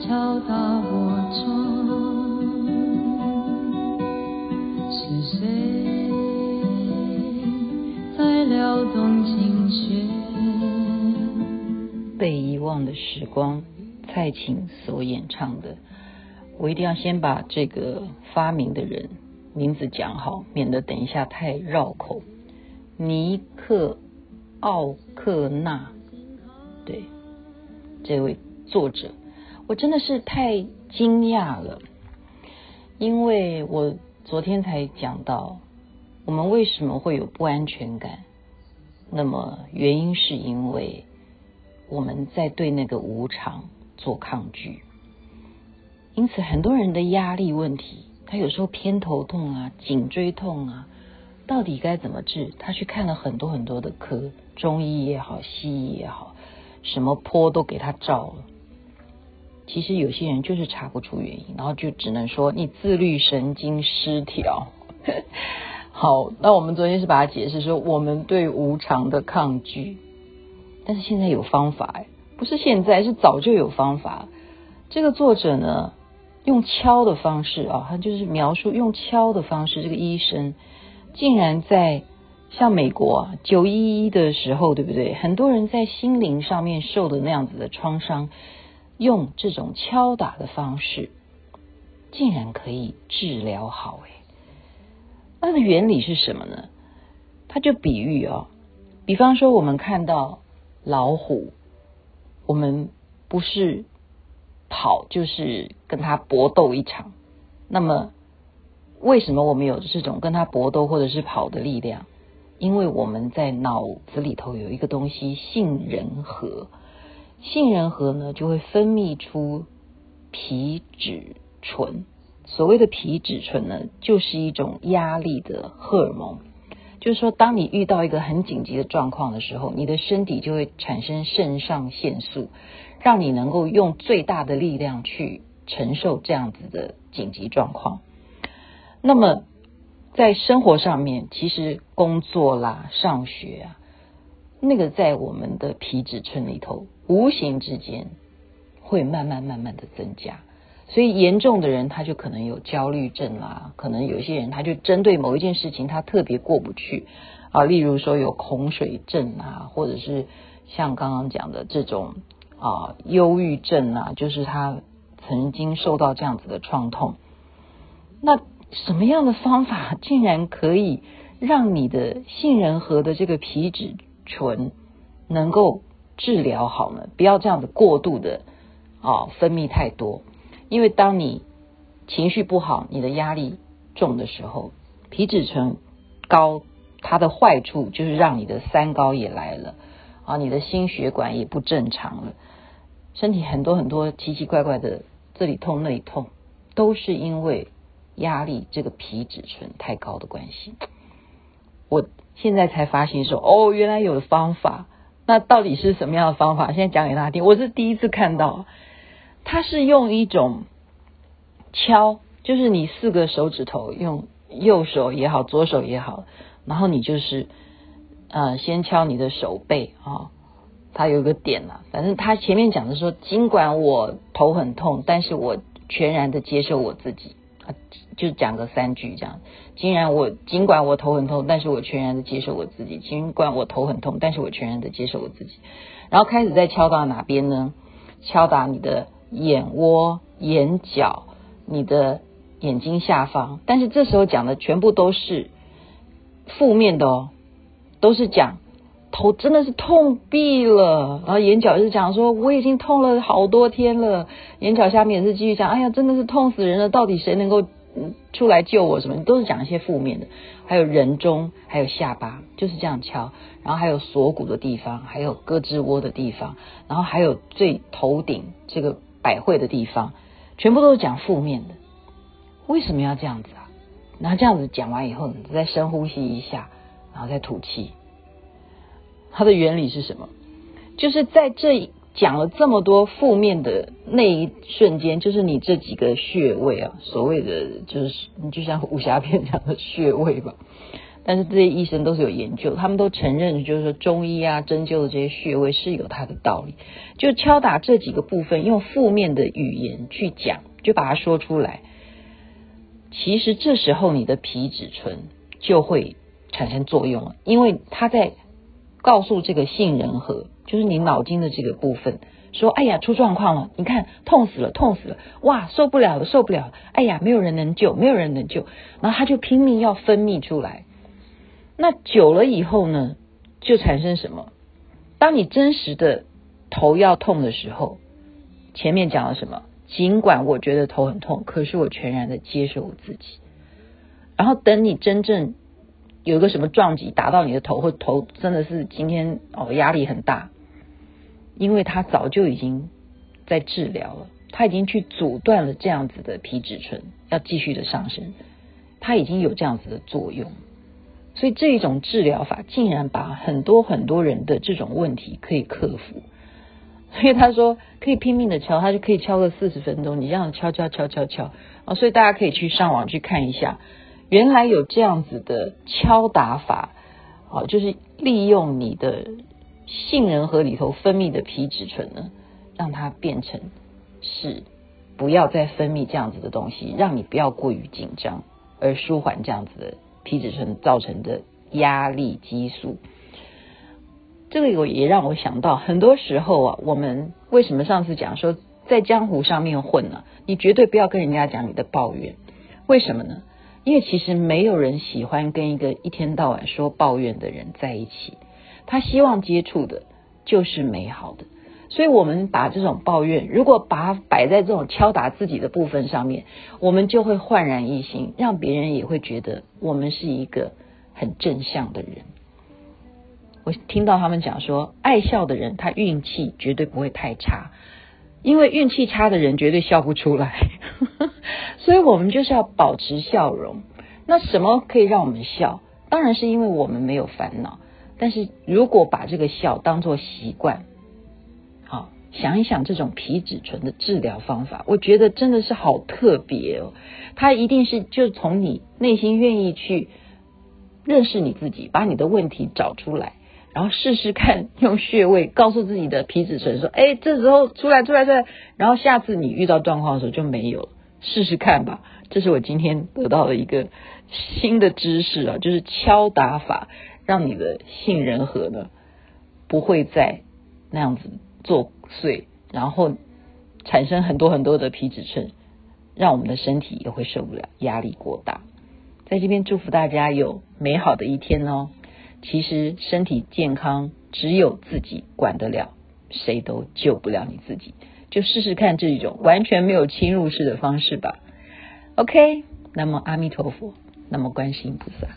敲打我窗，是谁在撩动琴弦？被遗忘的时光，蔡琴所演唱的。我一定要先把这个发明的人名字讲好，免得等一下太绕口。尼克奥克纳，对，这位作者，我真的是太惊讶了，因为我昨天才讲到，我们为什么会有不安全感？那么原因是因为我们在对那个无常做抗拒。因此，很多人的压力问题，他有时候偏头痛啊、颈椎痛啊，到底该怎么治？他去看了很多很多的科，中医也好，西医也好，什么坡都给他照了。其实有些人就是查不出原因，然后就只能说你自律神经失调。好，那我们昨天是把它解释说，我们对无常的抗拒，但是现在有方法，不是现在，是早就有方法。这个作者呢？用敲的方式啊，他就是描述用敲的方式。这个医生竟然在像美国九一一的时候，对不对？很多人在心灵上面受的那样子的创伤，用这种敲打的方式，竟然可以治疗好。哎，它的原理是什么呢？它就比喻啊，比方说我们看到老虎，我们不是。跑就是跟它搏斗一场，那么为什么我们有这种跟它搏斗或者是跑的力量？因为我们在脑子里头有一个东西杏仁核，杏仁核呢就会分泌出皮质醇。所谓的皮质醇呢，就是一种压力的荷尔蒙。就是说，当你遇到一个很紧急的状况的时候，你的身体就会产生肾上腺素。让你能够用最大的力量去承受这样子的紧急状况。那么，在生活上面，其实工作啦、上学啊，那个在我们的皮质醇里头，无形之间会慢慢慢慢的增加。所以严重的人，他就可能有焦虑症啦，可能有些人他就针对某一件事情，他特别过不去啊。例如说有恐水症啊，或者是像刚刚讲的这种。啊，忧郁症啊，就是他曾经受到这样子的创痛。那什么样的方法竟然可以让你的杏仁核的这个皮质醇能够治疗好呢？不要这样子过度的啊分泌太多，因为当你情绪不好、你的压力重的时候，皮质醇高，它的坏处就是让你的三高也来了啊，你的心血管也不正常了。身体很多很多奇奇怪怪的，这里痛那里痛，都是因为压力这个皮质醇太高的关系。我现在才发现说，哦，原来有的方法。那到底是什么样的方法？现在讲给大家听。我是第一次看到，它是用一种敲，就是你四个手指头，用右手也好，左手也好，然后你就是呃，先敲你的手背啊。哦他有一个点了，反正他前面讲的说，尽管我头很痛，但是我全然的接受我自己，就讲个三句这样。尽然我尽管我头很痛，但是我全然的接受我自己。尽管我头很痛，但是我全然的接受我自己。然后开始在敲打哪边呢？敲打你的眼窝、眼角、你的眼睛下方。但是这时候讲的全部都是负面的哦，都是讲。头真的是痛毙了，然后眼角就是讲说我已经痛了好多天了，眼角下面也是继续讲，哎呀，真的是痛死人了，到底谁能够出来救我？什么都是讲一些负面的，还有人中，还有下巴，就是这样敲，然后还有锁骨的地方，还有胳肢窝的地方，然后还有最头顶这个百会的地方，全部都是讲负面的。为什么要这样子啊？然后这样子讲完以后，你再深呼吸一下，然后再吐气。它的原理是什么？就是在这讲了这么多负面的那一瞬间，就是你这几个穴位啊，所谓的就是你就像武侠片讲的穴位吧。但是这些医生都是有研究，他们都承认，就是说中医啊、针灸的这些穴位是有它的道理。就敲打这几个部分，用负面的语言去讲，就把它说出来。其实这时候你的皮质醇就会产生作用了，因为它在告诉这个杏仁核，就是你脑筋的这个部分，说：“哎呀，出状况了！你看，痛死了，痛死了！哇，受不了了，受不了了！哎呀，没有人能救，没有人能救。”然后他就拼命要分泌出来。那久了以后呢，就产生什么？当你真实的头要痛的时候，前面讲了什么？尽管我觉得头很痛，可是我全然的接受我自己。然后等你真正有一个什么撞击打到你的头，或头真的是今天哦压力很大，因为他早就已经在治疗了，他已经去阻断了这样子的皮质醇要继续的上升，他已经有这样子的作用，所以这一种治疗法竟然把很多很多人的这种问题可以克服。所以他说可以拼命的敲，他就可以敲个四十分钟。你这样敲敲敲敲敲啊，所以大家可以去上网去看一下，原来有这样子的敲打法啊，就是利用你的杏仁核里头分泌的皮质醇呢，让它变成是不要再分泌这样子的东西，让你不要过于紧张，而舒缓这样子的皮质醇造成的压力激素。这个有也让我想到，很多时候啊，我们为什么上次讲说在江湖上面混呢？你绝对不要跟人家讲你的抱怨，为什么呢？因为其实没有人喜欢跟一个一天到晚说抱怨的人在一起，他希望接触的就是美好的。所以，我们把这种抱怨，如果把它摆在这种敲打自己的部分上面，我们就会焕然一新，让别人也会觉得我们是一个很正向的人。我听到他们讲说，爱笑的人他运气绝对不会太差，因为运气差的人绝对笑不出来。所以我们就是要保持笑容。那什么可以让我们笑？当然是因为我们没有烦恼。但是如果把这个笑当做习惯，好，想一想这种皮质醇的治疗方法，我觉得真的是好特别哦。它一定是就从你内心愿意去认识你自己，把你的问题找出来。然后试试看，用穴位告诉自己的皮质醇说：“哎，这时候出来，出来，出来。”然后下次你遇到状况的时候就没有了。试试看吧，这是我今天得到的一个新的知识啊，就是敲打法，让你的杏仁核呢不会再那样子作祟，然后产生很多很多的皮质醇，让我们的身体也会受不了，压力过大。在这边祝福大家有美好的一天哦。其实身体健康只有自己管得了，谁都救不了你自己。就试试看这一种完全没有侵入式的方式吧。OK，那么阿弥陀佛，那么观世音菩萨。